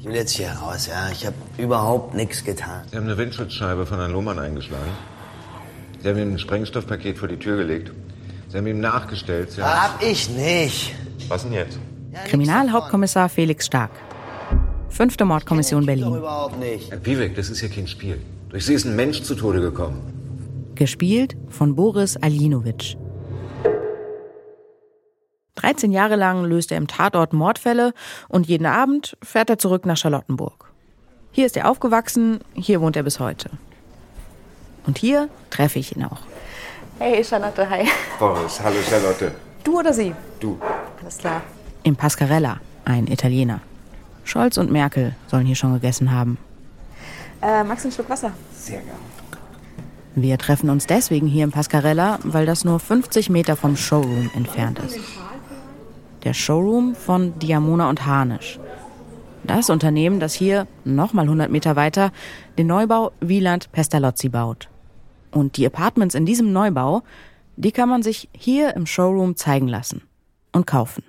Ich will jetzt hier raus, ja. Ich habe überhaupt nichts getan. Sie haben eine Windschutzscheibe von Herrn Lohmann eingeschlagen. Sie haben ihm ein Sprengstoffpaket vor die Tür gelegt. Sie haben ihm nachgestellt. Sie haben Hab ich nicht. Was denn jetzt? Kriminalhauptkommissar Felix Stark. Fünfte Mordkommission Berlin. überhaupt nicht. Herr Piewek, das ist hier kein Spiel. Durch Sie ist ein Mensch zu Tode gekommen. Gespielt von Boris Aljinovic. 13 Jahre lang löst er im Tatort Mordfälle und jeden Abend fährt er zurück nach Charlottenburg. Hier ist er aufgewachsen, hier wohnt er bis heute. Und hier treffe ich ihn auch. Hey Charlotte, hi. Boris, hallo Charlotte. Du oder sie? Du. Alles klar. Im Pascarella, ein Italiener. Scholz und Merkel sollen hier schon gegessen haben. Äh, magst du einen Schluck Wasser? Wir treffen uns deswegen hier im Pascarella, weil das nur 50 Meter vom Showroom entfernt ist. Der Showroom von Diamona und Harnisch. Das Unternehmen, das hier, nochmal 100 Meter weiter, den Neubau Wieland Pestalozzi baut. Und die Apartments in diesem Neubau, die kann man sich hier im Showroom zeigen lassen und kaufen.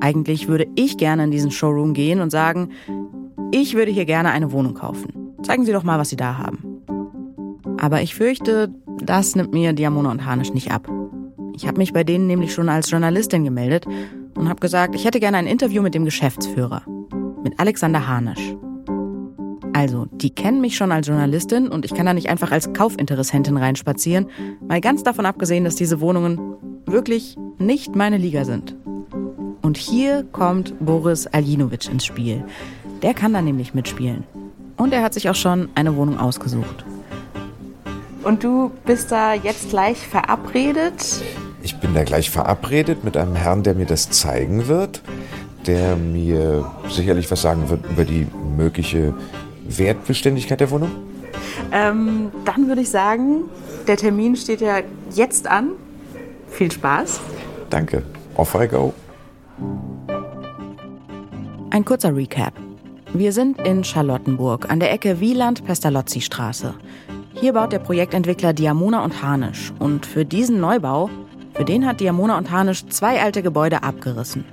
Eigentlich würde ich gerne in diesen Showroom gehen und sagen, ich würde hier gerne eine Wohnung kaufen. Zeigen Sie doch mal, was Sie da haben. Aber ich fürchte, das nimmt mir Diamona und Harnisch nicht ab. Ich habe mich bei denen nämlich schon als Journalistin gemeldet und habe gesagt, ich hätte gerne ein Interview mit dem Geschäftsführer, mit Alexander Harnisch. Also, die kennen mich schon als Journalistin und ich kann da nicht einfach als Kaufinteressentin reinspazieren, mal ganz davon abgesehen, dass diese Wohnungen wirklich nicht meine Liga sind. Und hier kommt Boris Aljinovic ins Spiel. Der kann da nämlich mitspielen. Und er hat sich auch schon eine Wohnung ausgesucht. Und du bist da jetzt gleich verabredet? Ich bin da gleich verabredet mit einem Herrn, der mir das zeigen wird, der mir sicherlich was sagen wird über die mögliche Wertbeständigkeit der Wohnung. Ähm, dann würde ich sagen, der Termin steht ja jetzt an. Viel Spaß. Danke. Off I go. Ein kurzer Recap. Wir sind in Charlottenburg an der Ecke Wieland-Pestalozzi-Straße. Hier baut der Projektentwickler Diamona und Harnisch. Und für diesen Neubau, für den hat Diamona und Harnisch zwei alte Gebäude abgerissen.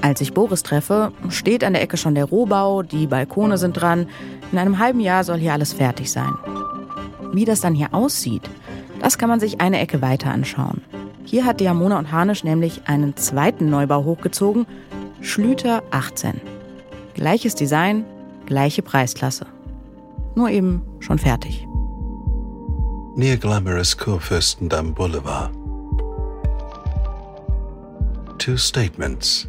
Als ich Boris treffe, steht an der Ecke schon der Rohbau, die Balkone sind dran. In einem halben Jahr soll hier alles fertig sein. Wie das dann hier aussieht, das kann man sich eine Ecke weiter anschauen. Hier hat Diamona und Harnisch nämlich einen zweiten Neubau hochgezogen, Schlüter 18. Gleiches Design, gleiche Preisklasse. Nur eben schon fertig. near glamorous Kurfürstendamm Boulevard. Two statements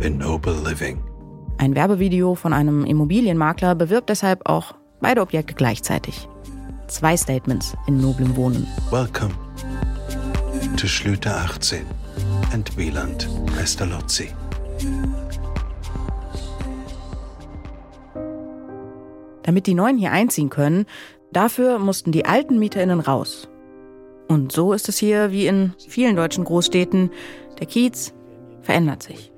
in noble living. Ein Werbevideo von einem Immobilienmakler bewirbt deshalb auch beide Objekte gleichzeitig. Zwei Statements in noblem Wohnen. Welcome to Schlüter 18 and Wieland Pestalozzi. Damit die Neuen hier einziehen können, dafür mussten die alten MieterInnen raus. Und so ist es hier wie in vielen deutschen Großstädten. Der Kiez verändert sich.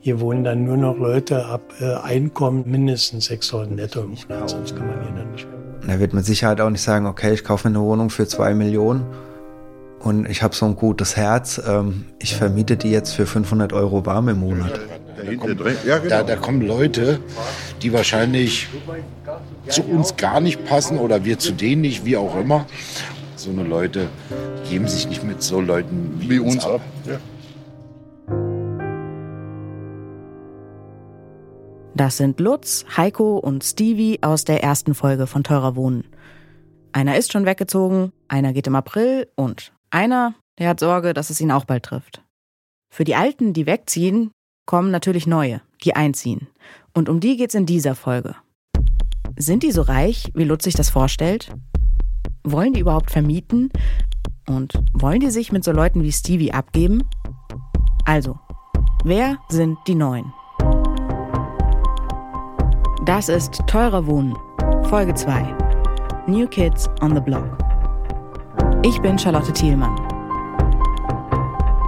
Hier wohnen dann nur noch Leute ab äh, Einkommen mindestens 6.000 netto im Monat, sonst kann man hier dann nicht mehr. Da wird mit Sicherheit auch nicht sagen, okay, ich kaufe mir eine Wohnung für zwei Millionen und ich habe so ein gutes Herz. Ähm, ich vermiete die jetzt für 500 Euro warm im Monat. Da, da kommen Leute, die wahrscheinlich zu uns gar nicht passen oder wir zu denen nicht, wie auch immer. So eine Leute geben sich nicht mit so Leuten wie, uns ab. Das sind Lutz, Heiko und Stevie aus der ersten Folge von Teurer Wohnen. Einer ist schon weggezogen, einer geht im April und einer, der hat Sorge, dass es ihn auch bald trifft. Für die Alten, die wegziehen, kommen natürlich neue, die einziehen. Und um die geht's in dieser Folge. Sind die so reich, wie Lutz sich das vorstellt? Wollen die überhaupt vermieten? Und wollen die sich mit so Leuten wie Stevie abgeben? Also, wer sind die Neuen? Das ist Teurer Wohnen, Folge 2. New Kids on the Block. Ich bin Charlotte Thielmann.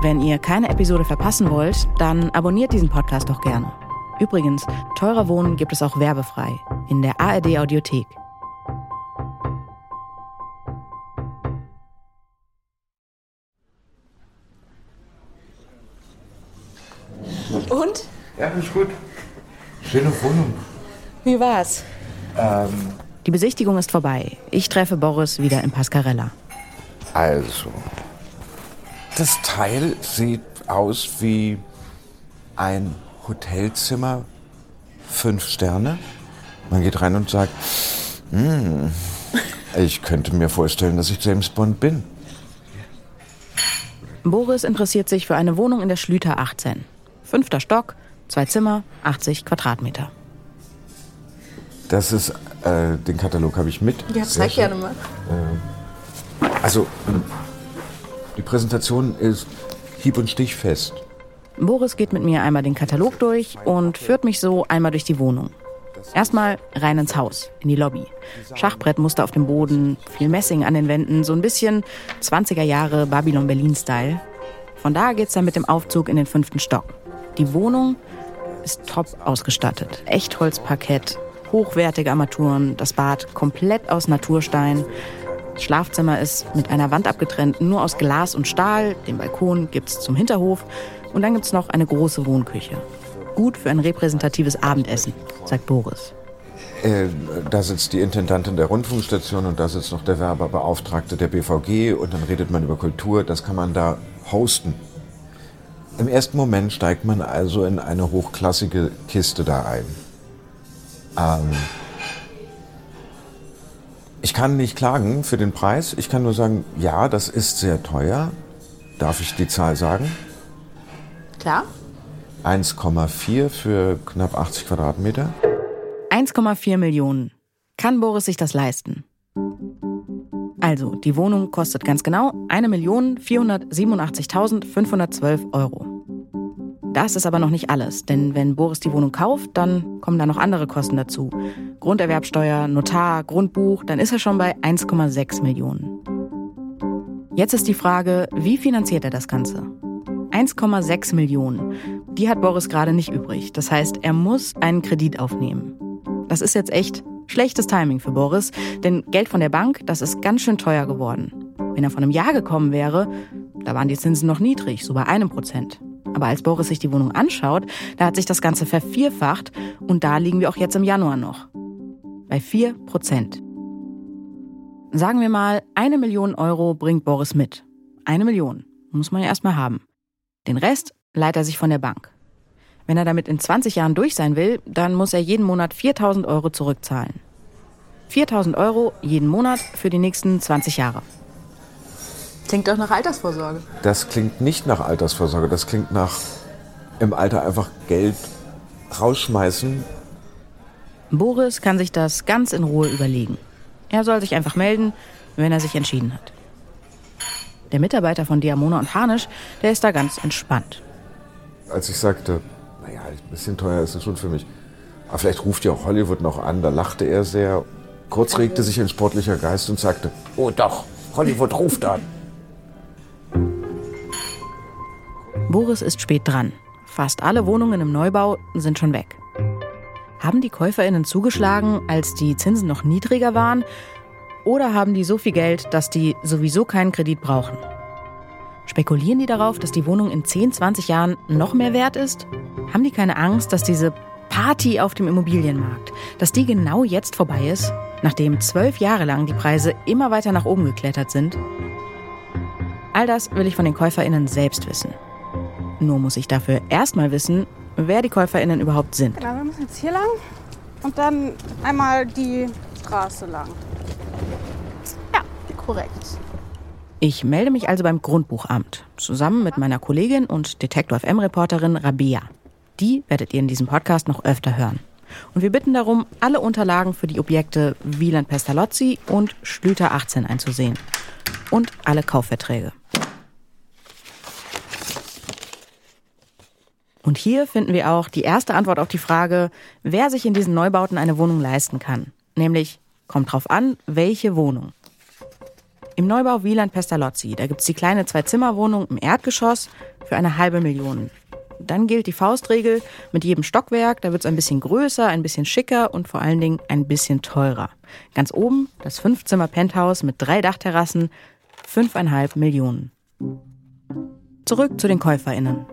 Wenn ihr keine Episode verpassen wollt, dann abonniert diesen Podcast doch gerne. Übrigens, Teurer Wohnen gibt es auch werbefrei in der ARD Audiothek. Und? Ja, ist gut. Schöne Wohnung. Wie war's? Ähm, Die Besichtigung ist vorbei. Ich treffe Boris wieder in Pascarella. also, das Teil sieht aus wie ein Hotelzimmer, fünf Sterne. Man geht rein und sagt, "Hm, ich könnte mir vorstellen, dass ich James Bond bin. Boris interessiert sich für eine Wohnung in der Schlüter 18. Fünfter Stock, zwei Zimmer, 80 Quadratmeter. Das ist, äh, den Katalog habe ich mit. Ja, zeig gerne mal. Also, die Präsentation ist hieb- und stichfest. Boris geht mit mir einmal den Katalog durch und führt mich so einmal durch die Wohnung. Erstmal rein ins Haus, in die Lobby. Schachbrettmuster auf dem Boden, viel Messing an den Wänden, so ein bisschen 20er Jahre Babylon-Berlin-Style. Von da geht's dann mit dem Aufzug in den fünften Stock. Die Wohnung ist top ausgestattet. Echtholzparkett, hochwertige Armaturen, das Bad komplett aus Naturstein. Das Schlafzimmer ist mit einer Wand abgetrennt, nur aus Glas und Stahl. Den Balkon gibt's zum Hinterhof. Und dann gibt's noch eine große Wohnküche. Gut für ein repräsentatives Abendessen, sagt Boris. Äh, da sitzt die Intendantin der Rundfunkstation und da sitzt noch der Werbebeauftragte der BVG und dann redet man über Kultur. Das kann man da hosten. Im ersten Moment steigt man also in eine hochklassige Kiste da ein. Ähm, ich kann nicht klagen für den Preis. Ich kann nur sagen, ja, das ist sehr teuer. Darf ich die Zahl sagen? Klar. 1,4 für knapp 80 Quadratmeter. 1,4 Millionen. Kann Boris sich das leisten? Also, die Wohnung kostet ganz genau 1.487.512 Euro. Das ist aber noch nicht alles, denn wenn Boris die Wohnung kauft, dann kommen da noch andere Kosten dazu. Grunderwerbsteuer, Notar, Grundbuch, dann ist er schon bei 1,6 Millionen. Jetzt ist die Frage, wie finanziert er das Ganze? 1,6 Millionen. Die hat Boris gerade nicht übrig. Das heißt, er muss einen Kredit aufnehmen. Das ist jetzt echt schlechtes Timing für Boris, denn Geld von der Bank, das ist ganz schön teuer geworden. Wenn er vor einem Jahr gekommen wäre, da waren die Zinsen noch niedrig, so bei einem Prozent. Aber als Boris sich die Wohnung anschaut, da hat sich das Ganze vervierfacht und da liegen wir auch jetzt im Januar noch. Bei 4 Prozent. Sagen wir mal, eine Million Euro bringt Boris mit. Eine Million. Muss man ja erstmal haben. Den Rest leiht er sich von der Bank. Wenn er damit in 20 Jahren durch sein will, dann muss er jeden Monat 4000 Euro zurückzahlen. 4000 Euro jeden Monat für die nächsten 20 Jahre. Klingt doch nach Altersvorsorge. Das klingt nicht nach Altersvorsorge, das klingt nach im Alter einfach Geld rausschmeißen. Boris kann sich das ganz in Ruhe überlegen. Er soll sich einfach melden, wenn er sich entschieden hat. Der Mitarbeiter von Diamona und Harnisch, der ist da ganz entspannt. Als ich sagte, naja, ein bisschen teuer ist es schon für mich. Aber vielleicht ruft ja auch Hollywood noch an, da lachte er sehr. Kurz regte sich ein sportlicher Geist und sagte, oh doch, Hollywood ruft an. Boris ist spät dran. Fast alle Wohnungen im Neubau sind schon weg. Haben die KäuferInnen zugeschlagen, als die Zinsen noch niedriger waren? Oder haben die so viel Geld, dass die sowieso keinen Kredit brauchen? Spekulieren die darauf, dass die Wohnung in 10, 20 Jahren noch mehr wert ist? Haben die keine Angst, dass diese Party auf dem Immobilienmarkt, dass die genau jetzt vorbei ist, nachdem zwölf Jahre lang die Preise immer weiter nach oben geklettert sind? All das will ich von den KäuferInnen selbst wissen. Nur muss ich dafür erstmal wissen, wer die KäuferInnen überhaupt sind. Genau, wir müssen jetzt hier lang und dann einmal die Straße lang. Ja, korrekt. Ich melde mich also beim Grundbuchamt, zusammen mit meiner Kollegin und Detektor FM-Reporterin Rabea. Die werdet ihr in diesem Podcast noch öfter hören. Und wir bitten darum, alle Unterlagen für die Objekte Wieland Pestalozzi und Schlüter 18 einzusehen. Und alle Kaufverträge. Und hier finden wir auch die erste Antwort auf die Frage, wer sich in diesen Neubauten eine Wohnung leisten kann. Nämlich, kommt drauf an, welche Wohnung. Im Neubau Wieland Pestalozzi, da gibt's die kleine Zwei-Zimmer-Wohnung im Erdgeschoss für eine halbe Million. Dann gilt die Faustregel, mit jedem Stockwerk, da wird's ein bisschen größer, ein bisschen schicker und vor allen Dingen ein bisschen teurer. Ganz oben das Fünf-Zimmer-Penthouse mit drei Dachterrassen, fünfeinhalb Millionen. Zurück zu den KäuferInnen.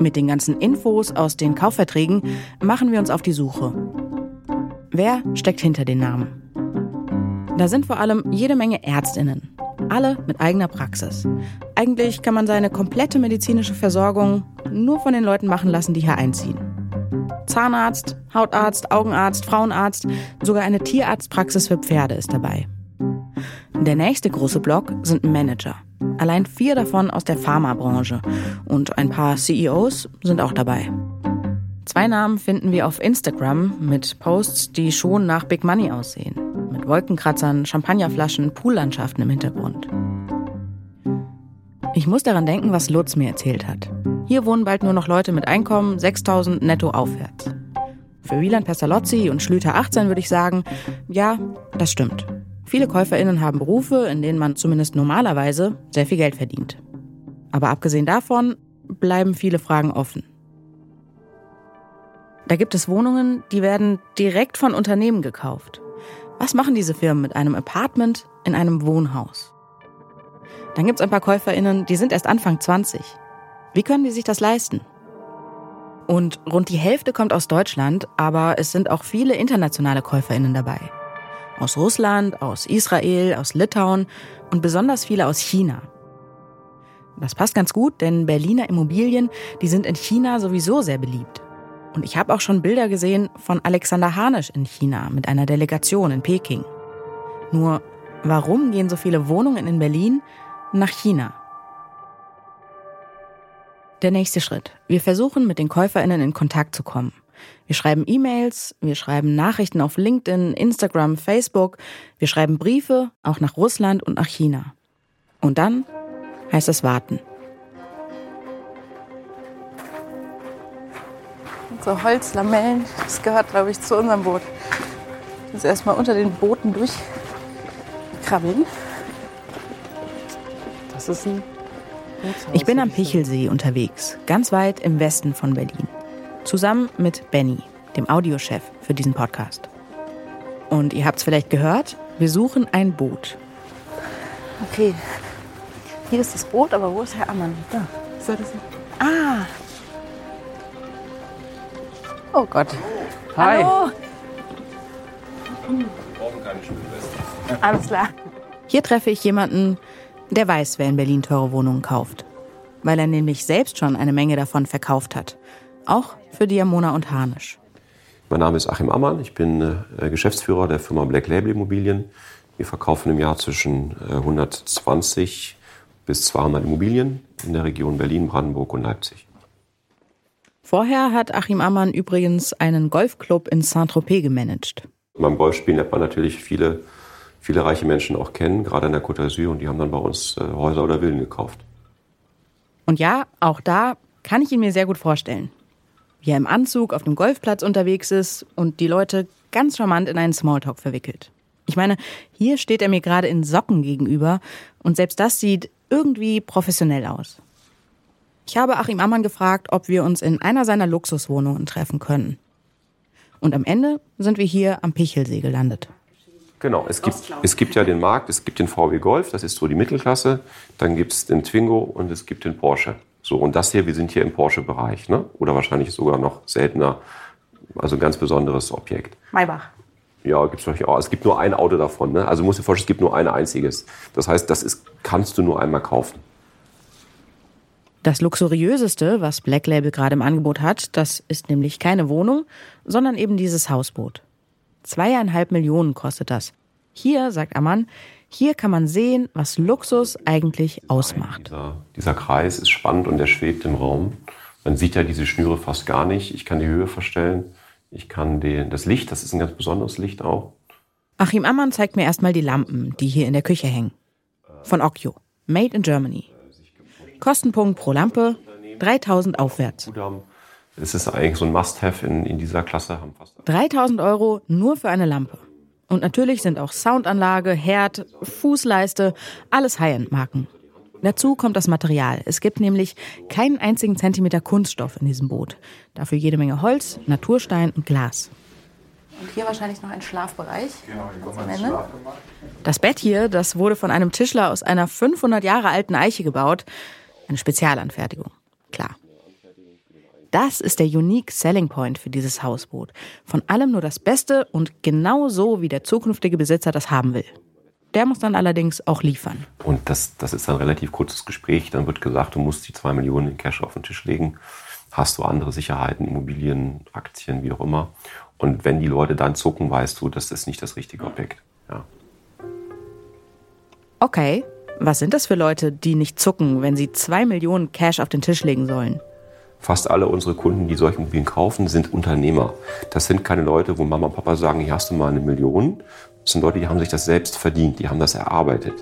Mit den ganzen Infos aus den Kaufverträgen machen wir uns auf die Suche. Wer steckt hinter den Namen? Da sind vor allem jede Menge Ärztinnen, alle mit eigener Praxis. Eigentlich kann man seine komplette medizinische Versorgung nur von den Leuten machen lassen, die hier einziehen. Zahnarzt, Hautarzt, Augenarzt, Frauenarzt, sogar eine Tierarztpraxis für Pferde ist dabei. Der nächste große Block sind Manager. Allein vier davon aus der Pharmabranche und ein paar CEOs sind auch dabei. Zwei Namen finden wir auf Instagram mit Posts, die schon nach Big Money aussehen. Mit Wolkenkratzern, Champagnerflaschen, Poollandschaften im Hintergrund. Ich muss daran denken, was Lutz mir erzählt hat. Hier wohnen bald nur noch Leute mit Einkommen 6000 netto aufwärts. Für Wieland Pestalozzi und Schlüter 18 würde ich sagen, ja, das stimmt. Viele KäuferInnen haben Berufe, in denen man zumindest normalerweise sehr viel Geld verdient. Aber abgesehen davon bleiben viele Fragen offen. Da gibt es Wohnungen, die werden direkt von Unternehmen gekauft. Was machen diese Firmen mit einem Apartment in einem Wohnhaus? Dann gibt es ein paar KäuferInnen, die sind erst Anfang 20. Wie können die sich das leisten? Und rund die Hälfte kommt aus Deutschland, aber es sind auch viele internationale KäuferInnen dabei. Aus Russland, aus Israel, aus Litauen und besonders viele aus China. Das passt ganz gut, denn Berliner Immobilien, die sind in China sowieso sehr beliebt. Und ich habe auch schon Bilder gesehen von Alexander Hanisch in China mit einer Delegation in Peking. Nur, warum gehen so viele Wohnungen in Berlin nach China? Der nächste Schritt. Wir versuchen, mit den KäuferInnen in Kontakt zu kommen. Wir schreiben E-Mails, wir schreiben Nachrichten auf LinkedIn, Instagram, Facebook, wir schreiben Briefe, auch nach Russland und nach China. Und dann heißt es warten. So Holzlamellen, das gehört, glaube ich, zu unserem Boot. Jetzt erstmal unter den Booten durchkrabbeln. Das ist ein ich bin am Pichelsee unterwegs, ganz weit im Westen von Berlin. Zusammen mit Benny, dem Audiochef für diesen Podcast. Und ihr habt es vielleicht gehört, wir suchen ein Boot. Okay, hier ist das Boot, aber wo ist Herr Ammann? Da. Soll das ah! Oh Gott. Hi. Hallo. Wir brauchen keine Schwimmweste. Alles klar. Hier treffe ich jemanden, der weiß, wer in Berlin teure Wohnungen kauft. Weil er nämlich selbst schon eine Menge davon verkauft hat. Auch für Diamona und Harnisch. Mein Name ist Achim Ammann, ich bin äh, Geschäftsführer der Firma Black Label Immobilien. Wir verkaufen im Jahr zwischen äh, 120 bis 200 Immobilien in der Region Berlin, Brandenburg und Leipzig. Vorher hat Achim Ammann übrigens einen Golfclub in Saint-Tropez gemanagt. Beim Golfspielen lernt man natürlich viele, viele reiche Menschen auch kennen, gerade in der Côte d'Azur, und die haben dann bei uns äh, Häuser oder Villen gekauft. Und ja, auch da kann ich ihn mir sehr gut vorstellen. Wie er im Anzug auf dem Golfplatz unterwegs ist und die Leute ganz charmant in einen Smalltalk verwickelt. Ich meine, hier steht er mir gerade in Socken gegenüber und selbst das sieht irgendwie professionell aus. Ich habe Achim Ammann gefragt, ob wir uns in einer seiner Luxuswohnungen treffen können. Und am Ende sind wir hier am Pichelsee gelandet. Genau, es gibt, es gibt ja den Markt, es gibt den VW Golf, das ist so die Mittelklasse, dann gibt es den Twingo und es gibt den Porsche. So, und das hier, wir sind hier im Porsche-Bereich, ne? Oder wahrscheinlich sogar noch seltener, also ein ganz besonderes Objekt. Maybach. Ja, gibt's natürlich auch. Es gibt nur ein Auto davon, ne? Also musst du dir vorstellen, es gibt nur ein einziges. Das heißt, das ist, kannst du nur einmal kaufen. Das luxuriöseste, was Black Label gerade im Angebot hat, das ist nämlich keine Wohnung, sondern eben dieses Hausboot. Zweieinhalb Millionen kostet das. Hier, sagt Ammann, hier kann man sehen, was Luxus eigentlich ausmacht. Dieser, dieser Kreis ist spannend und der schwebt im Raum. Man sieht ja diese Schnüre fast gar nicht. Ich kann die Höhe verstellen. Ich kann den, das Licht, das ist ein ganz besonderes Licht auch. Achim Ammann zeigt mir erstmal die Lampen, die hier in der Küche hängen. Von Occhio. Made in Germany. Kostenpunkt pro Lampe 3000 aufwärts. Es ist eigentlich so ein Must-Have in, in dieser Klasse. 3000 Euro nur für eine Lampe. Und natürlich sind auch Soundanlage, Herd, Fußleiste, alles High-End-Marken. Dazu kommt das Material. Es gibt nämlich keinen einzigen Zentimeter Kunststoff in diesem Boot. Dafür jede Menge Holz, Naturstein und Glas. Und hier wahrscheinlich noch ein Schlafbereich. Genau, hier. Schlafgemach. Das Bett hier, das wurde von einem Tischler aus einer 500 Jahre alten Eiche gebaut. Eine Spezialanfertigung. Klar. Das ist der Unique Selling Point für dieses Hausboot. Von allem nur das Beste und genau so, wie der zukünftige Besitzer das haben will. Der muss dann allerdings auch liefern. Und das, das ist ein relativ kurzes Gespräch. Dann wird gesagt, du musst die zwei Millionen in Cash auf den Tisch legen. Hast du andere Sicherheiten, Immobilien, Aktien, wie auch immer. Und wenn die Leute dann zucken, weißt du, das ist nicht das richtige Objekt. Ja. Okay, was sind das für Leute, die nicht zucken, wenn sie zwei Millionen Cash auf den Tisch legen sollen? Fast alle unsere Kunden, die solche Immobilien kaufen, sind Unternehmer. Das sind keine Leute, wo Mama und Papa sagen, hier hast du mal eine Million. Das sind Leute, die haben sich das selbst verdient, die haben das erarbeitet.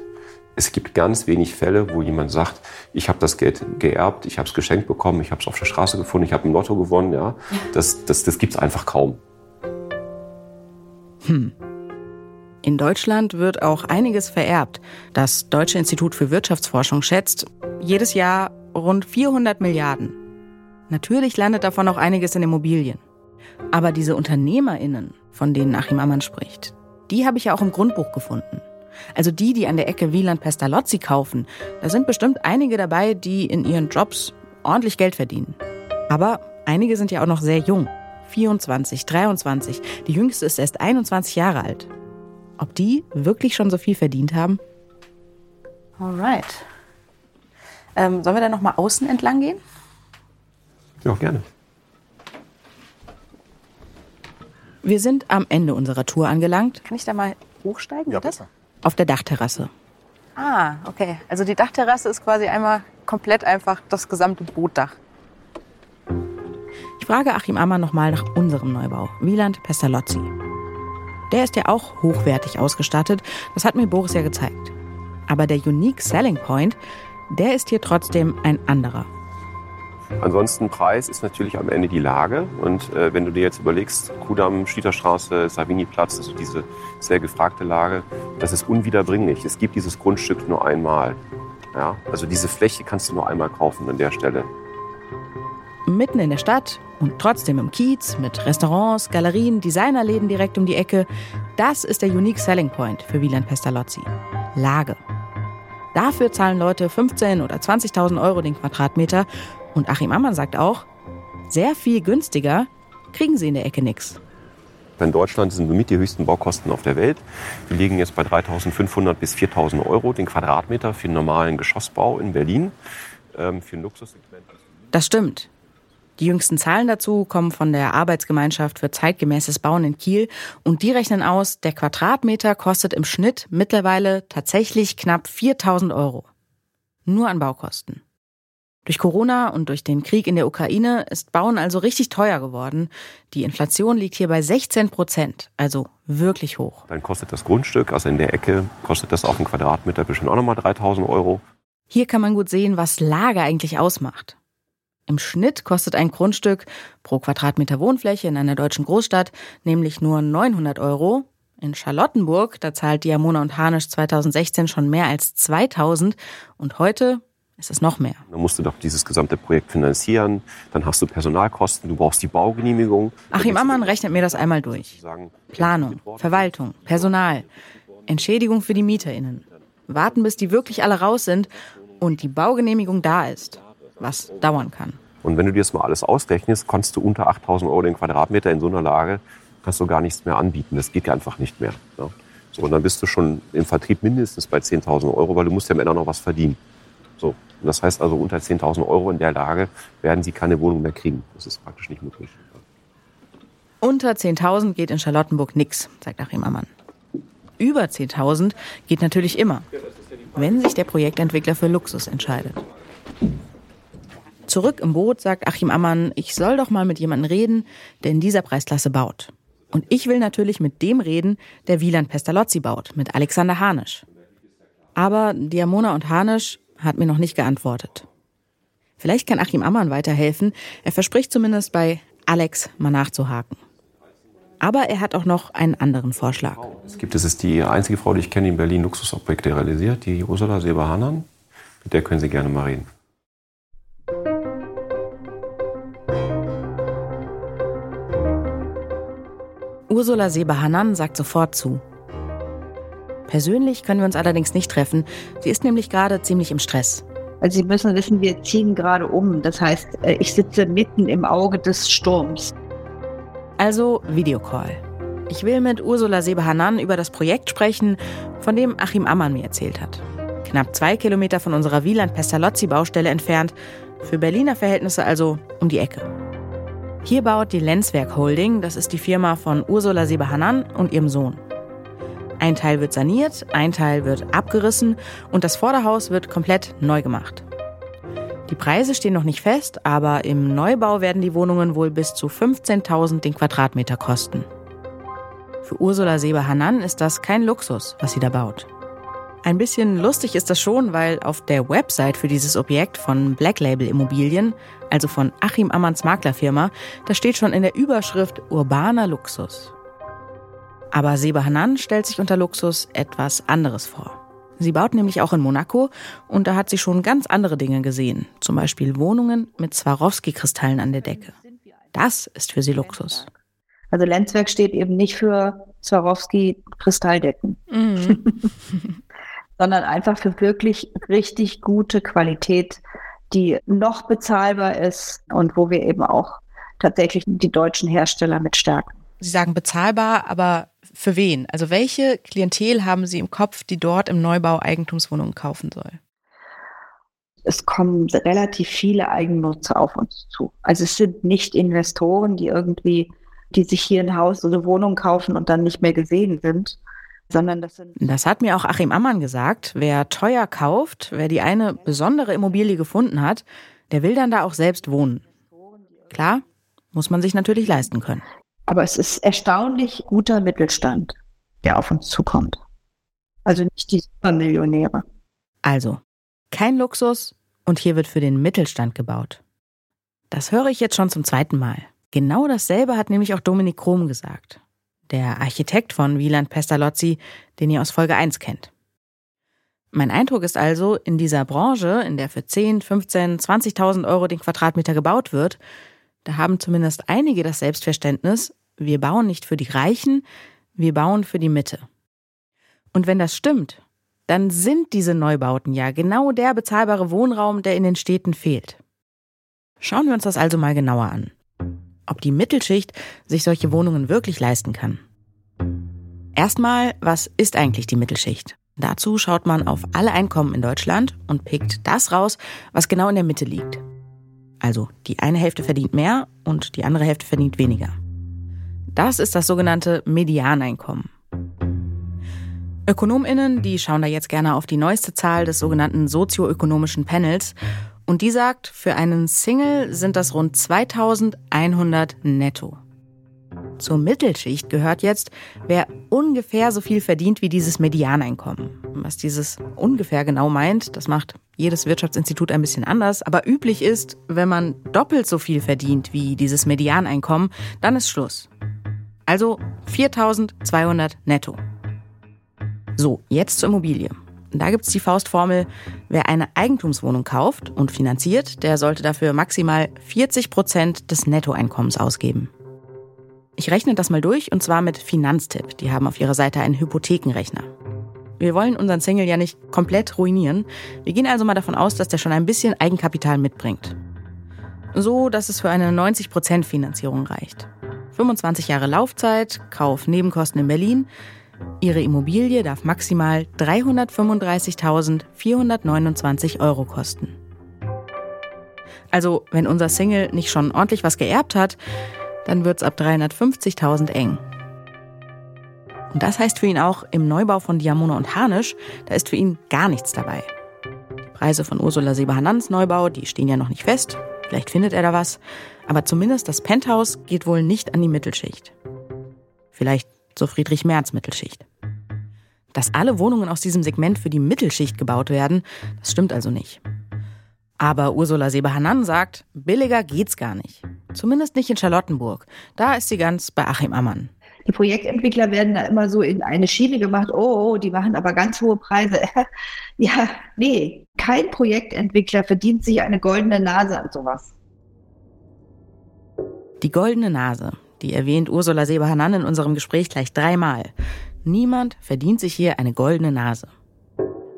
Es gibt ganz wenig Fälle, wo jemand sagt, ich habe das Geld geerbt, ich habe es geschenkt bekommen, ich habe es auf der Straße gefunden, ich habe ein Lotto gewonnen. Ja, das, das, das gibt es einfach kaum. Hm. In Deutschland wird auch einiges vererbt. Das Deutsche Institut für Wirtschaftsforschung schätzt jedes Jahr rund 400 Milliarden. Natürlich landet davon auch einiges in Immobilien. Aber diese UnternehmerInnen, von denen Achim Ammann spricht, die habe ich ja auch im Grundbuch gefunden. Also die, die an der Ecke Wieland Pestalozzi kaufen, da sind bestimmt einige dabei, die in ihren Jobs ordentlich Geld verdienen. Aber einige sind ja auch noch sehr jung. 24, 23. Die jüngste ist erst 21 Jahre alt. Ob die wirklich schon so viel verdient haben? Alright. Ähm, sollen wir dann noch mal außen entlang gehen? Ja, gerne. Wir sind am Ende unserer Tour angelangt. Kann ich da mal hochsteigen? Ja, das? Auf der Dachterrasse. Ah, okay. Also die Dachterrasse ist quasi einmal komplett einfach das gesamte Bootdach. Ich frage Achim Ammann nochmal nach unserem Neubau, Wieland Pestalozzi. Der ist ja auch hochwertig ausgestattet, das hat mir Boris ja gezeigt. Aber der Unique Selling Point, der ist hier trotzdem ein anderer. Ansonsten Preis ist natürlich am Ende die Lage. Und äh, wenn du dir jetzt überlegst, Kudamm, Schlieterstraße, Savini-Platz, also diese sehr gefragte Lage, das ist unwiederbringlich. Es gibt dieses Grundstück nur einmal. Ja? Also diese Fläche kannst du nur einmal kaufen an der Stelle. Mitten in der Stadt und trotzdem im Kiez mit Restaurants, Galerien, Designerläden direkt um die Ecke. Das ist der Unique Selling Point für Wieland Pestalozzi. Lage. Dafür zahlen Leute 15.000 oder 20.000 Euro den Quadratmeter und Achim Ammann sagt auch, sehr viel günstiger kriegen sie in der Ecke nichts. In Deutschland sind somit die höchsten Baukosten auf der Welt. Wir liegen jetzt bei 3.500 bis 4.000 Euro den Quadratmeter für einen normalen Geschossbau in Berlin. Ähm, für ein Luxussegment. Das stimmt. Die jüngsten Zahlen dazu kommen von der Arbeitsgemeinschaft für zeitgemäßes Bauen in Kiel und die rechnen aus, der Quadratmeter kostet im Schnitt mittlerweile tatsächlich knapp 4000 Euro. Nur an Baukosten. Durch Corona und durch den Krieg in der Ukraine ist Bauen also richtig teuer geworden. Die Inflation liegt hier bei 16 Prozent, also wirklich hoch. Dann kostet das Grundstück, also in der Ecke, kostet das auf einen Quadratmeter bestimmt auch nochmal 3000 Euro. Hier kann man gut sehen, was Lage eigentlich ausmacht. Im Schnitt kostet ein Grundstück pro Quadratmeter Wohnfläche in einer deutschen Großstadt nämlich nur 900 Euro. In Charlottenburg, da zahlt Diamona und Harnisch 2016 schon mehr als 2000 und heute ist es noch mehr. Dann musst du doch dieses gesamte Projekt finanzieren, dann hast du Personalkosten, du brauchst die Baugenehmigung. Achim Ammann rechnet mir das einmal durch. Planung, Verwaltung, Personal, Entschädigung für die MieterInnen. Warten, bis die wirklich alle raus sind und die Baugenehmigung da ist, was dauern kann. Und wenn du dir das mal alles ausrechnest, kannst du unter 8000 Euro den Quadratmeter in so einer Lage, kannst du gar nichts mehr anbieten. Das geht einfach nicht mehr. Ne? So, und dann bist du schon im Vertrieb mindestens bei 10.000 Euro, weil du musst ja am Ende noch was verdienen. So. Das heißt also, unter 10.000 Euro in der Lage werden sie keine Wohnung mehr kriegen. Das ist praktisch nicht möglich. Unter 10.000 geht in Charlottenburg nichts, sagt Achim Ammann. Über 10.000 geht natürlich immer, wenn sich der Projektentwickler für Luxus entscheidet. Zurück im Boot sagt Achim Ammann, ich soll doch mal mit jemandem reden, der in dieser Preisklasse baut. Und ich will natürlich mit dem reden, der Wieland Pestalozzi baut, mit Alexander Harnisch. Aber Diamona und Harnisch hat mir noch nicht geantwortet. Vielleicht kann Achim Ammann weiterhelfen. Er verspricht zumindest bei Alex mal nachzuhaken. Aber er hat auch noch einen anderen Vorschlag. Es gibt, es ist die einzige Frau, die ich kenne, die in Berlin Luxusobjekte realisiert, die Ursula Seber-Hanan. Mit der können Sie gerne mal reden. Ursula Seber-Hanan sagt sofort zu. Persönlich können wir uns allerdings nicht treffen. Sie ist nämlich gerade ziemlich im Stress. Also Sie müssen wissen, wir ziehen gerade um. Das heißt, äh, ich sitze mitten im Auge des Sturms. Also Videocall. Ich will mit Ursula Sebehanan über das Projekt sprechen, von dem Achim Ammann mir erzählt hat. Knapp zwei Kilometer von unserer Wieland-Pestalozzi-Baustelle entfernt, für Berliner Verhältnisse also um die Ecke. Hier baut die Lenzwerk Holding, das ist die Firma von Ursula Sebehanan und ihrem Sohn. Ein Teil wird saniert, ein Teil wird abgerissen und das Vorderhaus wird komplett neu gemacht. Die Preise stehen noch nicht fest, aber im Neubau werden die Wohnungen wohl bis zu 15.000 den Quadratmeter kosten. Für Ursula Seber-Hanan ist das kein Luxus, was sie da baut. Ein bisschen lustig ist das schon, weil auf der Website für dieses Objekt von Black Label Immobilien, also von Achim Ammanns Maklerfirma, da steht schon in der Überschrift urbaner Luxus. Aber Seba Hanan stellt sich unter Luxus etwas anderes vor. Sie baut nämlich auch in Monaco und da hat sie schon ganz andere Dinge gesehen. Zum Beispiel Wohnungen mit Swarovski-Kristallen an der Decke. Das ist für sie Luxus. Also Lenzwerk steht eben nicht für Swarovski-Kristalldecken, mhm. sondern einfach für wirklich richtig gute Qualität, die noch bezahlbar ist und wo wir eben auch tatsächlich die deutschen Hersteller mit stärken. Sie sagen bezahlbar, aber für wen? Also welche Klientel haben Sie im Kopf, die dort im Neubau Eigentumswohnungen kaufen soll? Es kommen relativ viele Eigennutzer auf uns zu. Also es sind nicht Investoren, die irgendwie, die sich hier ein Haus oder eine Wohnung kaufen und dann nicht mehr gesehen sind, sondern das sind. Das hat mir auch Achim Ammann gesagt. Wer teuer kauft, wer die eine besondere Immobilie gefunden hat, der will dann da auch selbst wohnen. Klar, muss man sich natürlich leisten können. Aber es ist erstaunlich guter Mittelstand, der auf uns zukommt. Also nicht die Supermillionäre. Also, kein Luxus und hier wird für den Mittelstand gebaut. Das höre ich jetzt schon zum zweiten Mal. Genau dasselbe hat nämlich auch Dominik Krom gesagt, der Architekt von Wieland Pestalozzi, den ihr aus Folge 1 kennt. Mein Eindruck ist also, in dieser Branche, in der für 10, 15, 20.000 Euro den Quadratmeter gebaut wird, da haben zumindest einige das Selbstverständnis, wir bauen nicht für die Reichen, wir bauen für die Mitte. Und wenn das stimmt, dann sind diese Neubauten ja genau der bezahlbare Wohnraum, der in den Städten fehlt. Schauen wir uns das also mal genauer an. Ob die Mittelschicht sich solche Wohnungen wirklich leisten kann. Erstmal, was ist eigentlich die Mittelschicht? Dazu schaut man auf alle Einkommen in Deutschland und pickt das raus, was genau in der Mitte liegt. Also die eine Hälfte verdient mehr und die andere Hälfte verdient weniger. Das ist das sogenannte Medianeinkommen. Ökonominnen, die schauen da jetzt gerne auf die neueste Zahl des sogenannten sozioökonomischen Panels und die sagt, für einen Single sind das rund 2100 netto. Zur Mittelschicht gehört jetzt, wer ungefähr so viel verdient wie dieses Medianeinkommen. Was dieses ungefähr genau meint, das macht jedes Wirtschaftsinstitut ein bisschen anders, aber üblich ist, wenn man doppelt so viel verdient wie dieses Medianeinkommen, dann ist Schluss. Also 4200 netto. So, jetzt zur Immobilie. Da gibt es die Faustformel, wer eine Eigentumswohnung kauft und finanziert, der sollte dafür maximal 40 Prozent des Nettoeinkommens ausgeben. Ich rechne das mal durch und zwar mit Finanztipp. Die haben auf ihrer Seite einen Hypothekenrechner. Wir wollen unseren Single ja nicht komplett ruinieren. Wir gehen also mal davon aus, dass der schon ein bisschen Eigenkapital mitbringt. So, dass es für eine 90% Finanzierung reicht. 25 Jahre Laufzeit, Kauf Nebenkosten in Berlin. Ihre Immobilie darf maximal 335.429 Euro kosten. Also, wenn unser Single nicht schon ordentlich was geerbt hat, dann wird's ab 350.000 eng. Und das heißt für ihn auch, im Neubau von Diamona und Harnisch, da ist für ihn gar nichts dabei. Die Preise von Ursula Sebehanans Neubau, die stehen ja noch nicht fest. Vielleicht findet er da was. Aber zumindest das Penthouse geht wohl nicht an die Mittelschicht. Vielleicht zur Friedrich Merz Mittelschicht. Dass alle Wohnungen aus diesem Segment für die Mittelschicht gebaut werden, das stimmt also nicht. Aber Ursula Sebehanan sagt, billiger geht's gar nicht. Zumindest nicht in Charlottenburg. Da ist sie ganz bei Achim Ammann. Die Projektentwickler werden da immer so in eine Schiene gemacht, oh, oh die machen aber ganz hohe Preise. ja, nee, kein Projektentwickler verdient sich eine goldene Nase an sowas. Die goldene Nase, die erwähnt Ursula Seber-Hanan in unserem Gespräch gleich dreimal. Niemand verdient sich hier eine goldene Nase.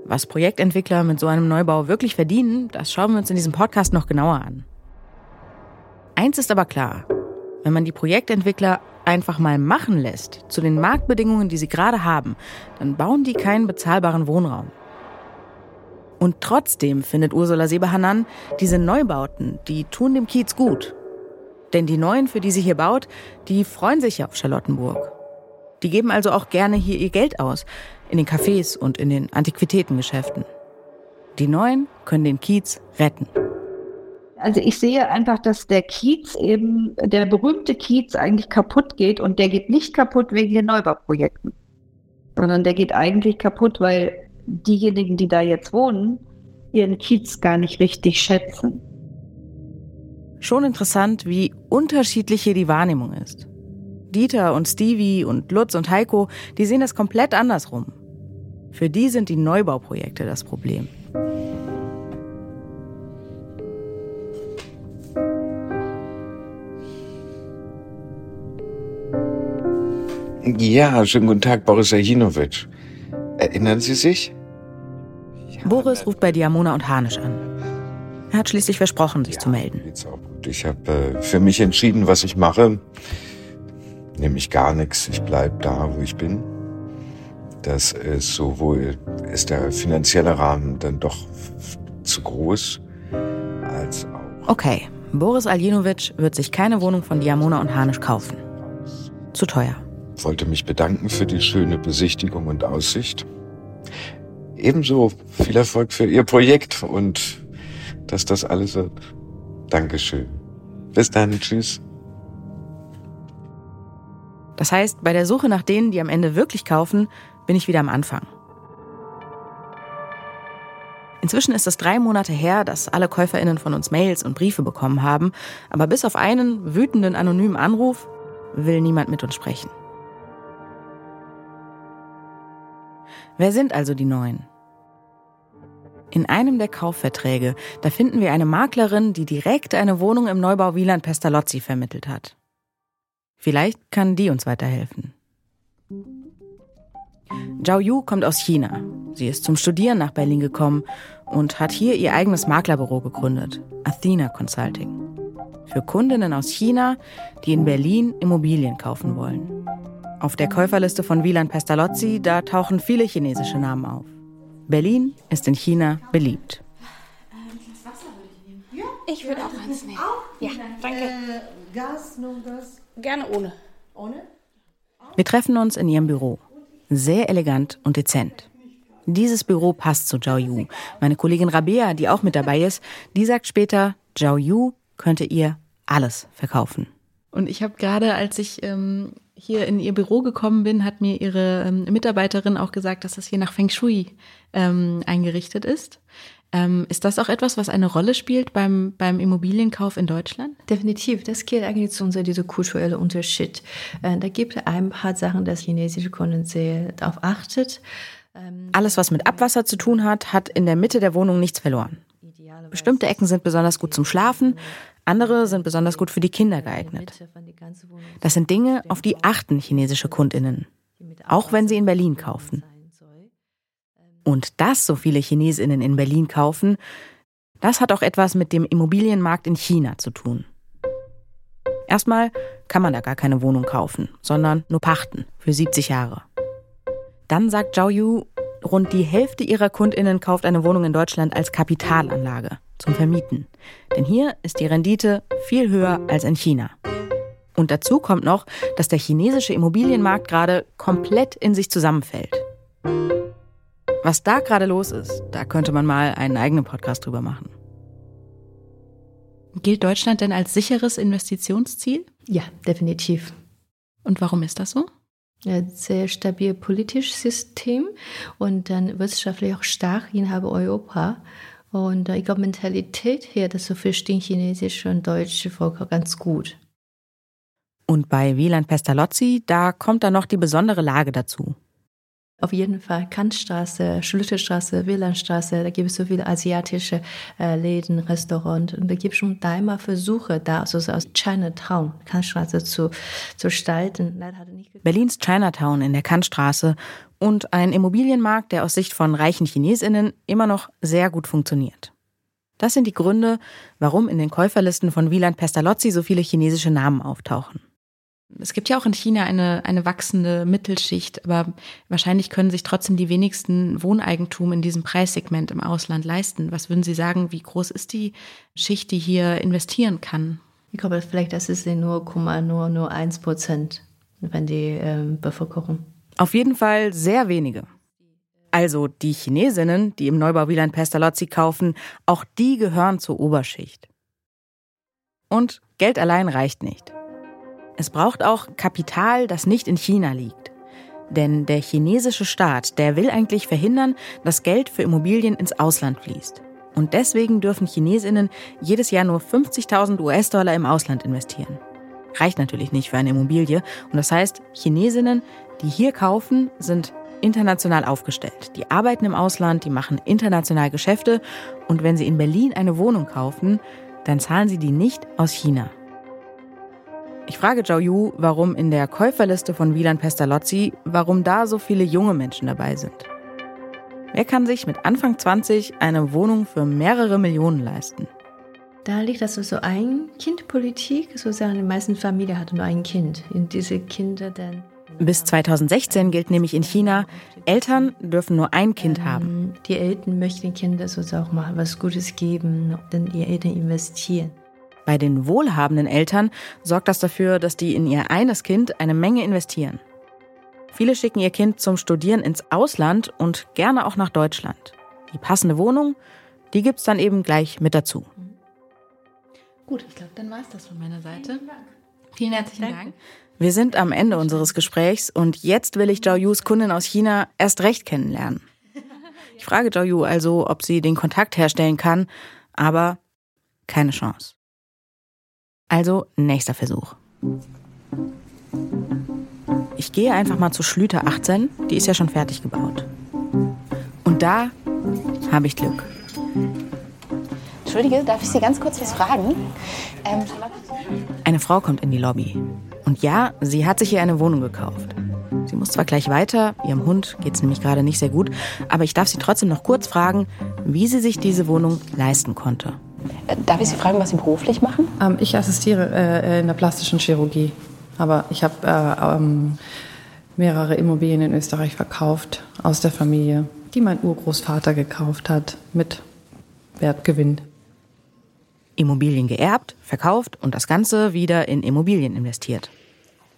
Was Projektentwickler mit so einem Neubau wirklich verdienen, das schauen wir uns in diesem Podcast noch genauer an. Eins ist aber klar. Wenn man die Projektentwickler einfach mal machen lässt, zu den Marktbedingungen, die sie gerade haben, dann bauen die keinen bezahlbaren Wohnraum. Und trotzdem findet Ursula Sebehanan, diese Neubauten, die tun dem Kiez gut. Denn die Neuen, für die sie hier baut, die freuen sich ja auf Charlottenburg. Die geben also auch gerne hier ihr Geld aus, in den Cafés und in den Antiquitätengeschäften. Die Neuen können den Kiez retten. Also ich sehe einfach, dass der Kiez eben, der berühmte Kiez eigentlich kaputt geht und der geht nicht kaputt wegen den Neubauprojekten, sondern der geht eigentlich kaputt, weil diejenigen, die da jetzt wohnen, ihren Kiez gar nicht richtig schätzen. Schon interessant, wie unterschiedlich hier die Wahrnehmung ist. Dieter und Stevie und Lutz und Heiko, die sehen das komplett andersrum. Für die sind die Neubauprojekte das Problem. Ja, schönen guten Tag, Boris Ajinovic. Erinnern Sie sich? Boris ruft bei Diamona und Hanisch an. Er hat schließlich versprochen, sich ja, zu melden. Ich habe äh, für mich entschieden, was ich mache. Nämlich gar nichts. Ich bleib da, wo ich bin. Das ist sowohl ist der finanzielle Rahmen dann doch zu groß, als auch. Okay, Boris Aljinovic wird sich keine Wohnung von Diamona und Hanisch kaufen. Zu teuer. Wollte mich bedanken für die schöne Besichtigung und Aussicht. Ebenso viel Erfolg für Ihr Projekt und dass das alles wird. Dankeschön. Bis dann. Tschüss. Das heißt, bei der Suche nach denen, die am Ende wirklich kaufen, bin ich wieder am Anfang. Inzwischen ist es drei Monate her, dass alle KäuferInnen von uns Mails und Briefe bekommen haben, aber bis auf einen wütenden anonymen Anruf will niemand mit uns sprechen. Wer sind also die Neuen? In einem der Kaufverträge, da finden wir eine Maklerin, die direkt eine Wohnung im Neubau Wieland Pestalozzi vermittelt hat. Vielleicht kann die uns weiterhelfen. Zhao Yu kommt aus China. Sie ist zum Studieren nach Berlin gekommen und hat hier ihr eigenes Maklerbüro gegründet, Athena Consulting. Für Kundinnen aus China, die in Berlin Immobilien kaufen wollen. Auf der Käuferliste von Wieland Pestalozzi, da tauchen viele chinesische Namen auf. Berlin ist in China beliebt. Ich würde auch eins nehmen. Ja, danke. Gas, Gas. Gerne ohne. Ohne? Wir treffen uns in ihrem Büro. Sehr elegant und dezent. Dieses Büro passt zu Zhao Yu. Meine Kollegin Rabea, die auch mit dabei ist, die sagt später, Zhao Yu könnte ihr alles verkaufen. Und ich habe gerade, als ich ähm, hier in ihr Büro gekommen bin, hat mir ihre ähm, Mitarbeiterin auch gesagt, dass das hier nach Feng Shui ähm, eingerichtet ist. Ähm, ist das auch etwas, was eine Rolle spielt beim, beim Immobilienkauf in Deutschland? Definitiv. Das geht eigentlich zu unser dieser kulturelle Unterschied. Äh, da gibt es ein paar Sachen, dass chinesische Kunden sehr darauf achtet. Ähm, Alles, was mit Abwasser zu tun hat, hat in der Mitte der Wohnung nichts verloren. Bestimmte Ecken sind besonders gut zum Schlafen, andere sind besonders gut für die Kinder geeignet. Das sind Dinge, auf die achten chinesische Kundinnen, auch wenn sie in Berlin kaufen. Und dass so viele Chinesinnen in Berlin kaufen, das hat auch etwas mit dem Immobilienmarkt in China zu tun. Erstmal kann man da gar keine Wohnung kaufen, sondern nur pachten für 70 Jahre. Dann sagt Zhao Yu, rund die Hälfte ihrer Kundinnen kauft eine Wohnung in Deutschland als Kapitalanlage zum Vermieten. Denn hier ist die Rendite viel höher als in China. Und dazu kommt noch, dass der chinesische Immobilienmarkt gerade komplett in sich zusammenfällt. Was da gerade los ist, da könnte man mal einen eigenen Podcast drüber machen. Gilt Deutschland denn als sicheres Investitionsziel? Ja, definitiv. Und warum ist das so? Ein sehr stabil politisches System und dann wirtschaftlich auch stark innerhalb Europa. Und ich glaube, Mentalität hier, das so verstehen chinesische und deutsche Volk ganz gut. Und bei Wieland Pestalozzi, da kommt dann noch die besondere Lage dazu. Auf jeden Fall Kantstraße, Schlüsselstraße, Wielandstraße, da gibt es so viele asiatische äh, Läden, Restaurants. Und da gibt es schon dreimal Versuche, da also aus Chinatown, Kantstraße zu, zu gestalten. Berlins Chinatown in der Kantstraße und ein Immobilienmarkt, der aus Sicht von reichen Chinesinnen immer noch sehr gut funktioniert. Das sind die Gründe, warum in den Käuferlisten von Wieland Pestalozzi so viele chinesische Namen auftauchen. Es gibt ja auch in China eine, eine wachsende Mittelschicht, aber wahrscheinlich können sich trotzdem die wenigsten Wohneigentum in diesem Preissegment im Ausland leisten. Was würden Sie sagen, wie groß ist die Schicht, die hier investieren kann? Ich glaube, vielleicht das ist nur, nur, nur 1 Prozent, wenn die ähm, Bevölkerung. Auf jeden Fall sehr wenige. Also die Chinesinnen, die im Neubau Wieland Pestalozzi kaufen, auch die gehören zur Oberschicht. Und Geld allein reicht nicht. Es braucht auch Kapital, das nicht in China liegt. Denn der chinesische Staat, der will eigentlich verhindern, dass Geld für Immobilien ins Ausland fließt. Und deswegen dürfen Chinesinnen jedes Jahr nur 50.000 US-Dollar im Ausland investieren. Reicht natürlich nicht für eine Immobilie. Und das heißt, Chinesinnen, die hier kaufen, sind international aufgestellt. Die arbeiten im Ausland, die machen international Geschäfte. Und wenn sie in Berlin eine Wohnung kaufen, dann zahlen sie die nicht aus China. Ich frage Zhao Yu, warum in der Käuferliste von Wieland Pestalozzi, warum da so viele junge Menschen dabei sind. Wer kann sich mit Anfang 20 eine Wohnung für mehrere Millionen leisten? Da liegt das so ein Kindpolitik, sozusagen die meisten Familien hatten nur ein Kind. Und diese Kinder dann. Bis 2016 gilt nämlich in China, Eltern dürfen nur ein Kind ähm, haben. Die Eltern möchten den Kindern sozusagen auch mal was Gutes geben, dann die Eltern investieren. Bei den wohlhabenden Eltern sorgt das dafür, dass die in ihr eines Kind eine Menge investieren. Viele schicken ihr Kind zum Studieren ins Ausland und gerne auch nach Deutschland. Die passende Wohnung, die gibt's dann eben gleich mit dazu. Gut, ich glaube, dann war es das von meiner Seite. Vielen herzlichen Dank. Dank. Wir sind am Ende unseres Gesprächs und jetzt will ich Zhao Yus Kundin aus China erst recht kennenlernen. Ich frage Zhao Yu also, ob sie den Kontakt herstellen kann, aber keine Chance. Also nächster Versuch. Ich gehe einfach mal zu Schlüter 18, die ist ja schon fertig gebaut. Und da habe ich Glück. Entschuldige, darf ich Sie ganz kurz was fragen? Ähm, eine Frau kommt in die Lobby. Und ja, sie hat sich hier eine Wohnung gekauft. Sie muss zwar gleich weiter, ihrem Hund geht es nämlich gerade nicht sehr gut, aber ich darf sie trotzdem noch kurz fragen, wie sie sich diese Wohnung leisten konnte. Äh, darf ich Sie fragen, was Sie beruflich machen? Ähm, ich assistiere äh, in der plastischen Chirurgie. Aber ich habe äh, ähm, mehrere Immobilien in Österreich verkauft aus der Familie, die mein Urgroßvater gekauft hat mit Wertgewinn. Immobilien geerbt, verkauft und das Ganze wieder in Immobilien investiert.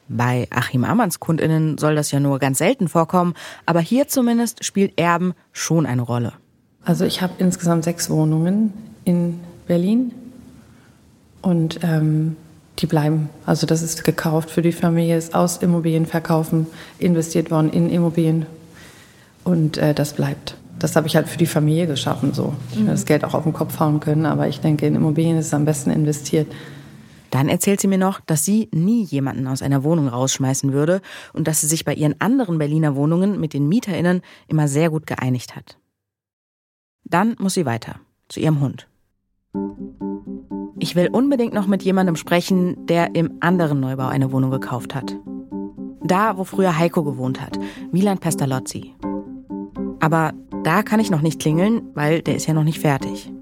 Bei Achim Ammanns Kundinnen soll das ja nur ganz selten vorkommen, aber hier zumindest spielt Erben schon eine Rolle. Also ich habe insgesamt sechs Wohnungen in Berlin und ähm, die bleiben. Also das ist gekauft für die Familie, ist aus Immobilien verkaufen, investiert worden in Immobilien und äh, das bleibt. Das habe ich halt für die Familie geschaffen so. Ich hätte das Geld auch auf den Kopf hauen können, aber ich denke, in Immobilien ist es am besten investiert. Dann erzählt sie mir noch, dass sie nie jemanden aus einer Wohnung rausschmeißen würde und dass sie sich bei ihren anderen Berliner Wohnungen mit den MieterInnen immer sehr gut geeinigt hat. Dann muss sie weiter, zu ihrem Hund. Ich will unbedingt noch mit jemandem sprechen, der im anderen Neubau eine Wohnung gekauft hat. Da, wo früher Heiko gewohnt hat, Milan Pestalozzi. Aber da kann ich noch nicht klingeln, weil der ist ja noch nicht fertig.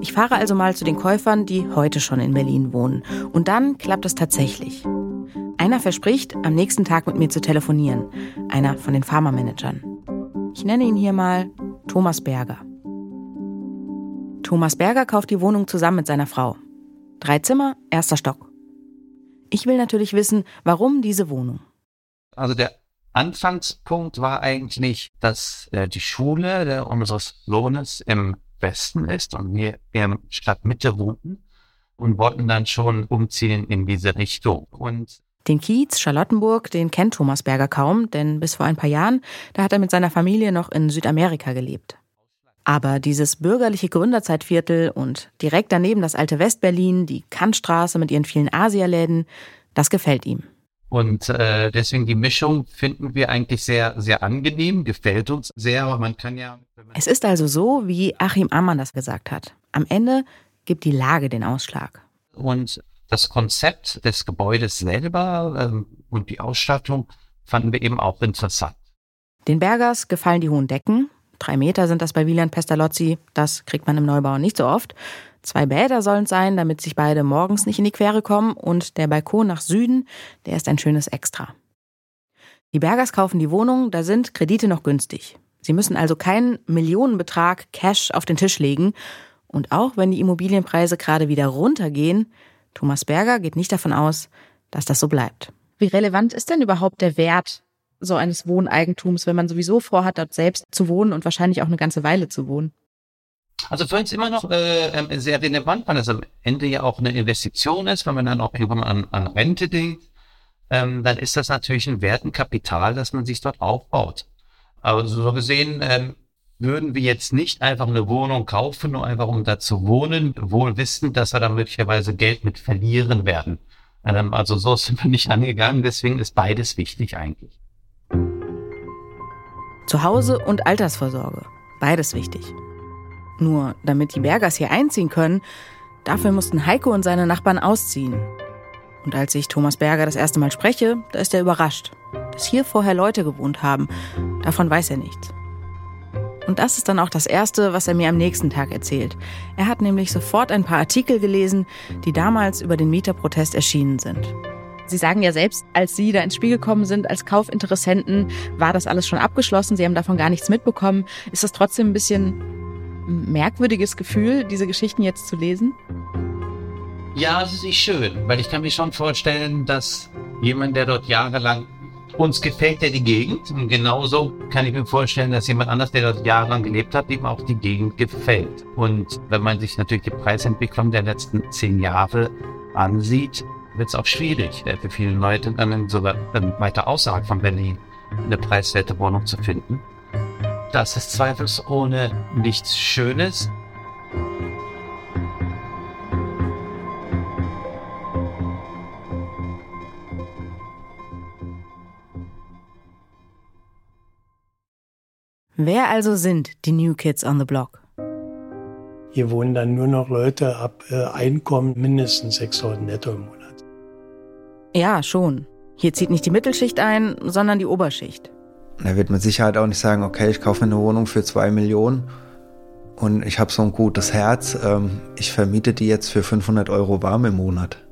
Ich fahre also mal zu den Käufern, die heute schon in Berlin wohnen. Und dann klappt es tatsächlich. Einer verspricht, am nächsten Tag mit mir zu telefonieren. Einer von den Pharmamanagern. Ich nenne ihn hier mal Thomas Berger. Thomas Berger kauft die Wohnung zusammen mit seiner Frau. Drei Zimmer, erster Stock. Ich will natürlich wissen, warum diese Wohnung. Also der Anfangspunkt war eigentlich, dass äh, die Schule äh, unseres Lohnes im Westen ist und wir in Stadtmitte wohnten und wollten dann schon umziehen in diese Richtung. Und den Kiez Charlottenburg, den kennt Thomas Berger kaum, denn bis vor ein paar Jahren, da hat er mit seiner Familie noch in Südamerika gelebt. Aber dieses bürgerliche Gründerzeitviertel und direkt daneben das alte Westberlin, die Kantstraße mit ihren vielen Asialäden, das gefällt ihm. Und äh, deswegen die Mischung finden wir eigentlich sehr, sehr angenehm, gefällt uns sehr, aber man kann ja. Es ist also so, wie Achim Ammann das gesagt hat. Am Ende gibt die Lage den Ausschlag. Und das Konzept des Gebäudes selber ähm, und die Ausstattung fanden wir eben auch interessant. Den Bergers gefallen die hohen Decken. Drei Meter sind das bei Wieland Pestalozzi. Das kriegt man im Neubau nicht so oft. Zwei Bäder sollen es sein, damit sich beide morgens nicht in die Quere kommen. Und der Balkon nach Süden, der ist ein schönes Extra. Die Bergers kaufen die Wohnung, da sind Kredite noch günstig. Sie müssen also keinen Millionenbetrag Cash auf den Tisch legen. Und auch wenn die Immobilienpreise gerade wieder runtergehen, Thomas Berger geht nicht davon aus, dass das so bleibt. Wie relevant ist denn überhaupt der Wert so eines Wohneigentums, wenn man sowieso vorhat, dort selbst zu wohnen und wahrscheinlich auch eine ganze Weile zu wohnen? Also für uns immer noch äh, ähm, sehr relevant, weil das am Ende ja auch eine Investition ist, wenn man dann auch irgendwann an, an Rente denkt, ähm, dann ist das natürlich ein Wertenkapital, das man sich dort aufbaut. Also so gesehen ähm, würden wir jetzt nicht einfach eine Wohnung kaufen, nur einfach um da zu wohnen, wohl wissend, dass wir da möglicherweise Geld mit verlieren werden. Ähm, also so sind wir nicht angegangen, deswegen ist beides wichtig eigentlich. Zuhause und Altersvorsorge. Beides wichtig. Nur damit die Bergers hier einziehen können, dafür mussten Heiko und seine Nachbarn ausziehen. Und als ich Thomas Berger das erste Mal spreche, da ist er überrascht, dass hier vorher Leute gewohnt haben. Davon weiß er nichts. Und das ist dann auch das Erste, was er mir am nächsten Tag erzählt. Er hat nämlich sofort ein paar Artikel gelesen, die damals über den Mieterprotest erschienen sind. Sie sagen ja selbst, als Sie da ins Spiel gekommen sind als Kaufinteressenten, war das alles schon abgeschlossen. Sie haben davon gar nichts mitbekommen. Ist das trotzdem ein bisschen merkwürdiges Gefühl, diese Geschichten jetzt zu lesen? Ja, es ist nicht schön, weil ich kann mir schon vorstellen, dass jemand, der dort jahrelang uns gefällt ja die Gegend. Und genauso kann ich mir vorstellen, dass jemand anders, der dort jahrelang gelebt hat, ihm auch die Gegend gefällt. Und wenn man sich natürlich die Preisentwicklung der letzten zehn Jahre ansieht, wird es auch schwierig äh, für viele Leute, dann sogar weiter außerhalb von Berlin eine preiswerte Wohnung zu finden. Das ist zweifelsohne nichts Schönes. Wer also sind die New Kids on the Block? Hier wohnen dann nur noch Leute ab äh, Einkommen mindestens 600 netto im Monat. Ja, schon. Hier zieht nicht die Mittelschicht ein, sondern die Oberschicht. Er wird mit Sicherheit auch nicht sagen, okay, ich kaufe eine Wohnung für zwei Millionen und ich habe so ein gutes Herz, ähm, ich vermiete die jetzt für 500 Euro warm im Monat.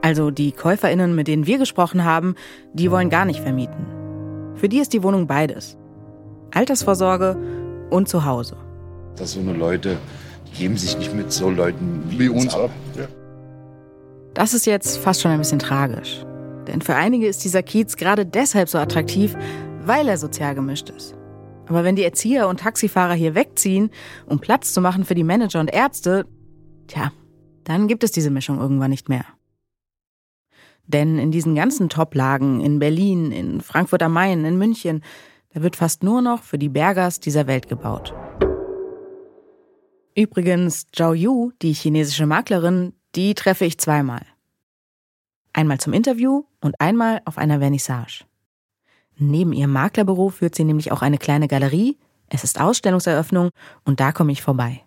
Also die KäuferInnen, mit denen wir gesprochen haben, die wollen gar nicht vermieten. Für die ist die Wohnung beides. Altersvorsorge und Zuhause. Dass so eine Leute, die geben sich nicht mit so Leuten wie, wie uns ab. Ja. Das ist jetzt fast schon ein bisschen tragisch. Denn für einige ist dieser Kiez gerade deshalb so attraktiv, weil er sozial gemischt ist. Aber wenn die Erzieher und Taxifahrer hier wegziehen, um Platz zu machen für die Manager und Ärzte, tja, dann gibt es diese Mischung irgendwann nicht mehr. Denn in diesen ganzen Top-Lagen in Berlin, in Frankfurt am Main, in München, da wird fast nur noch für die Bergers dieser Welt gebaut. Übrigens, Zhao Yu, die chinesische Maklerin, die treffe ich zweimal. Einmal zum Interview und einmal auf einer Vernissage. Neben ihrem Maklerbüro führt sie nämlich auch eine kleine Galerie, es ist Ausstellungseröffnung und da komme ich vorbei.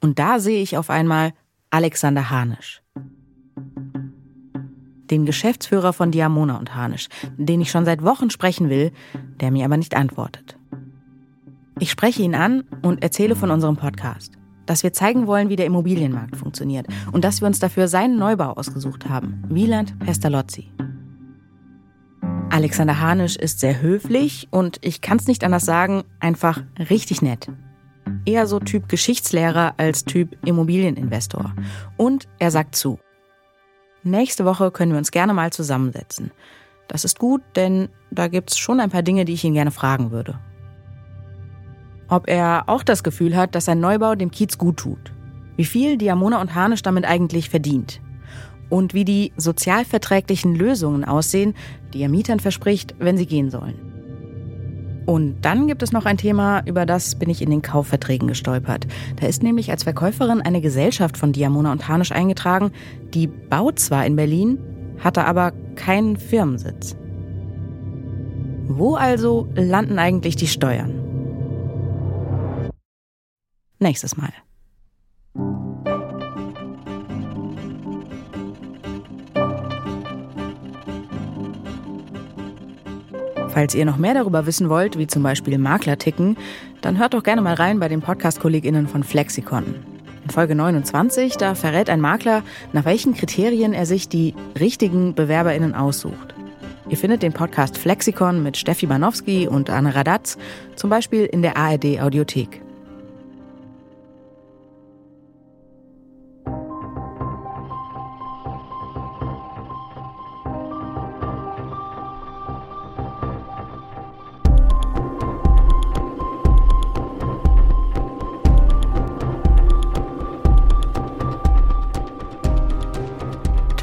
Und da sehe ich auf einmal Alexander Hanisch. Den Geschäftsführer von Diamona und Hanisch, den ich schon seit Wochen sprechen will, der mir aber nicht antwortet. Ich spreche ihn an und erzähle von unserem Podcast dass wir zeigen wollen, wie der Immobilienmarkt funktioniert und dass wir uns dafür seinen Neubau ausgesucht haben, Wieland Pestalozzi. Alexander Hanisch ist sehr höflich und ich kann es nicht anders sagen, einfach richtig nett. Eher so Typ Geschichtslehrer als Typ Immobilieninvestor. Und er sagt zu. Nächste Woche können wir uns gerne mal zusammensetzen. Das ist gut, denn da gibt es schon ein paar Dinge, die ich ihn gerne fragen würde ob er auch das Gefühl hat, dass sein Neubau dem Kiez gut tut. Wie viel Diamona und Harnisch damit eigentlich verdient. Und wie die sozialverträglichen Lösungen aussehen, die er Mietern verspricht, wenn sie gehen sollen. Und dann gibt es noch ein Thema, über das bin ich in den Kaufverträgen gestolpert. Da ist nämlich als Verkäuferin eine Gesellschaft von Diamona und Harnisch eingetragen, die baut zwar in Berlin, hatte aber keinen Firmensitz. Wo also landen eigentlich die Steuern? Nächstes Mal. Falls ihr noch mehr darüber wissen wollt, wie zum Beispiel Makler ticken, dann hört doch gerne mal rein bei den Podcast-KollegInnen von Flexikon. In Folge 29, da verrät ein Makler, nach welchen Kriterien er sich die richtigen BewerberInnen aussucht. Ihr findet den Podcast Flexikon mit Steffi Banowski und Anne Radatz zum Beispiel in der ARD Audiothek.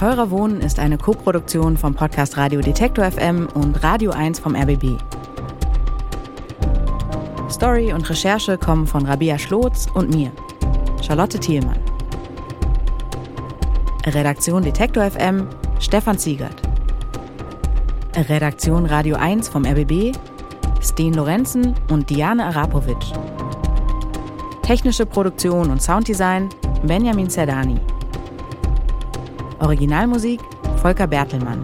Teurer Wohnen ist eine Koproduktion vom Podcast Radio Detektor FM und Radio 1 vom RBB. Story und Recherche kommen von Rabia Schlotz und mir, Charlotte Thielmann. Redaktion Detektor FM, Stefan Ziegert. Redaktion Radio 1 vom RBB, Sten Lorenzen und Diane Arapovic. Technische Produktion und Sounddesign, Benjamin Zerdani. Originalmusik Volker Bertelmann.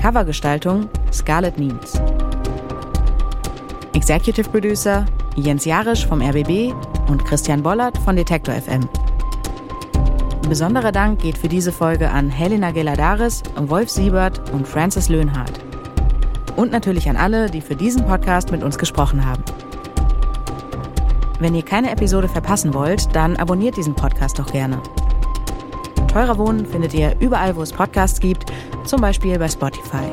Covergestaltung Scarlett Niens. Executive Producer Jens Jarisch vom RBB und Christian Bollert von Detektor FM. Besonderer Dank geht für diese Folge an Helena Geladaris, Wolf Siebert und Francis Löhnhardt. Und natürlich an alle, die für diesen Podcast mit uns gesprochen haben. Wenn ihr keine Episode verpassen wollt, dann abonniert diesen Podcast doch gerne. Teurer Wohnen findet ihr überall, wo es Podcasts gibt, zum Beispiel bei Spotify.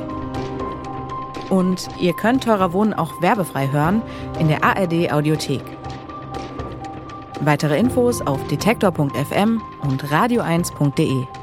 Und ihr könnt Teurer Wohnen auch werbefrei hören in der ARD Audiothek. Weitere Infos auf detektor.fm und radio1.de.